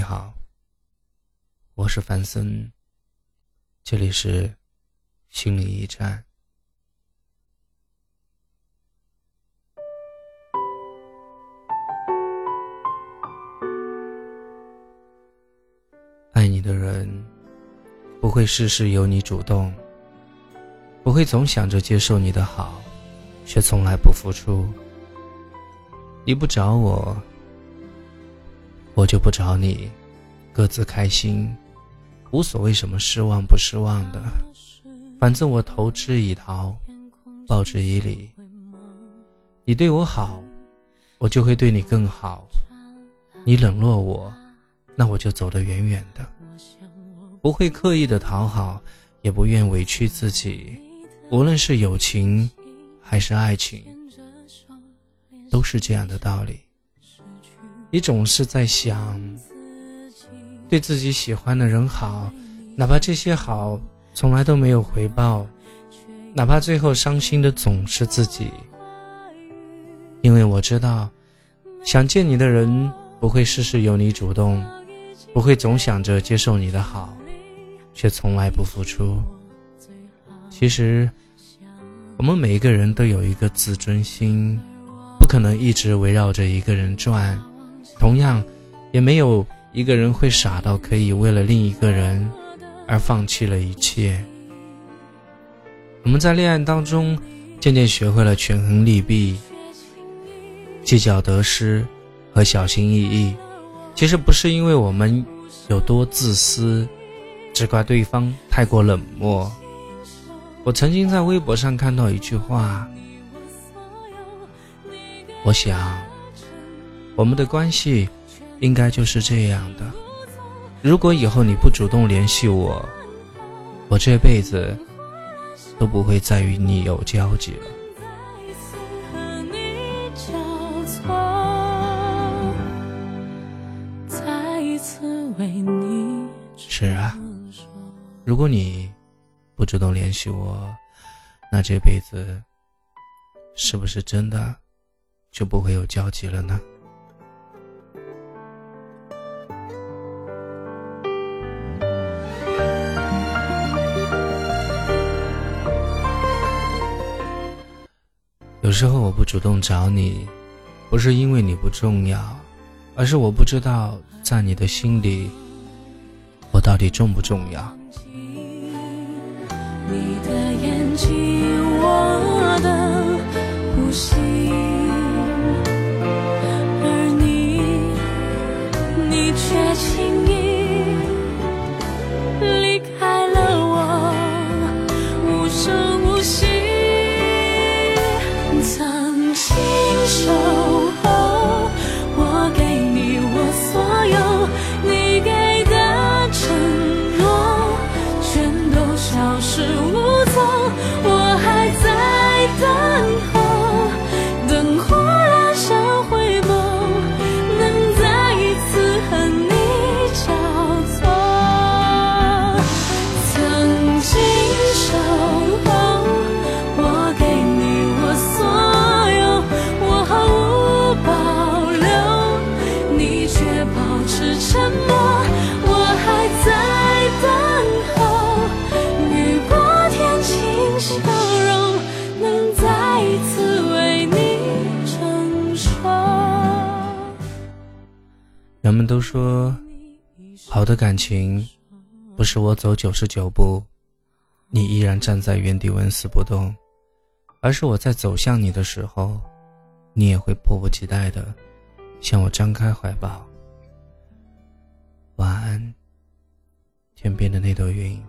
你好，我是范森，这里是心理驿站。爱你的人不会事事由你主动，不会总想着接受你的好，却从来不付出。你不找我。我就不找你，各自开心，无所谓什么失望不失望的，反正我投之以桃，报之以李。你对我好，我就会对你更好；你冷落我，那我就走得远远的，不会刻意的讨好，也不愿委屈自己。无论是友情，还是爱情，都是这样的道理。你总是在想对自己喜欢的人好，哪怕这些好从来都没有回报，哪怕最后伤心的总是自己。因为我知道，想见你的人不会事事由你主动，不会总想着接受你的好，却从来不付出。其实，我们每一个人都有一个自尊心，不可能一直围绕着一个人转。同样，也没有一个人会傻到可以为了另一个人而放弃了一切。我们在恋爱当中渐渐学会了权衡利弊、计较得失和小心翼翼。其实不是因为我们有多自私，只怪对方太过冷漠。我曾经在微博上看到一句话，我想。我们的关系应该就是这样的。如果以后你不主动联系我，我这辈子都不会再与你有交集了。是啊，如果你不主动联系我，那这辈子是不是真的就不会有交集了呢？有时候我不主动找你，不是因为你不重要，而是我不知道在你的心里，我到底重不重要。你的眼睛，我的呼吸。而你，你却轻人们都说，好的感情，不是我走九十九步，你依然站在原地纹丝不动，而是我在走向你的时候，你也会迫不及待的向我张开怀抱。晚安，天边的那朵云。